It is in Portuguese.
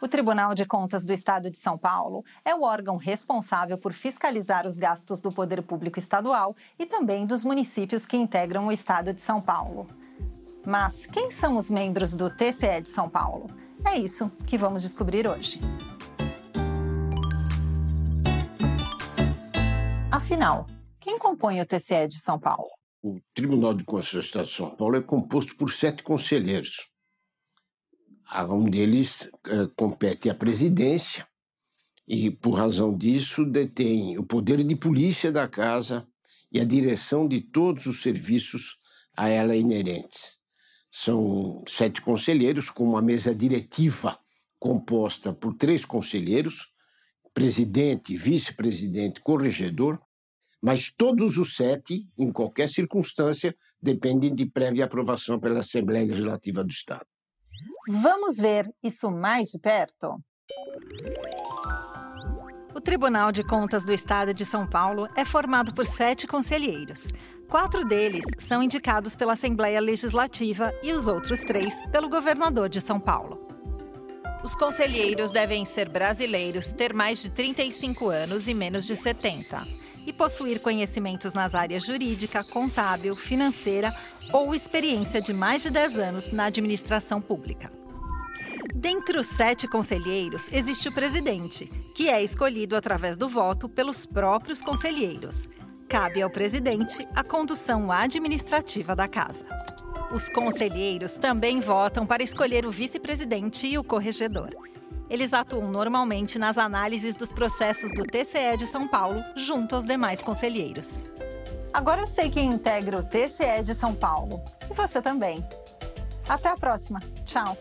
O Tribunal de Contas do Estado de São Paulo é o órgão responsável por fiscalizar os gastos do poder público estadual e também dos municípios que integram o Estado de São Paulo. Mas quem são os membros do TCE de São Paulo? É isso que vamos descobrir hoje. Afinal, quem compõe o TCE de São Paulo? O Tribunal de Contas do Estado de São Paulo é composto por sete conselheiros a um deles uh, compete à presidência e, por razão disso, detém o poder de polícia da casa e a direção de todos os serviços a ela inerentes. São sete conselheiros, com uma mesa diretiva composta por três conselheiros, presidente, vice-presidente, corregedor, mas todos os sete, em qualquer circunstância, dependem de prévia aprovação pela Assembleia Legislativa do Estado. Vamos ver isso mais de perto? O Tribunal de Contas do Estado de São Paulo é formado por sete conselheiros. Quatro deles são indicados pela Assembleia Legislativa e os outros três pelo governador de São Paulo. Os conselheiros devem ser brasileiros, ter mais de 35 anos e menos de 70, e possuir conhecimentos nas áreas jurídica, contábil, financeira ou experiência de mais de 10 anos na administração pública. Dentre os sete conselheiros, existe o presidente, que é escolhido através do voto pelos próprios conselheiros. Cabe ao presidente a condução administrativa da casa. Os conselheiros também votam para escolher o vice-presidente e o corregedor. Eles atuam normalmente nas análises dos processos do TCE de São Paulo, junto aos demais conselheiros. Agora eu sei quem integra o TCE de São Paulo. E você também. Até a próxima. Tchau.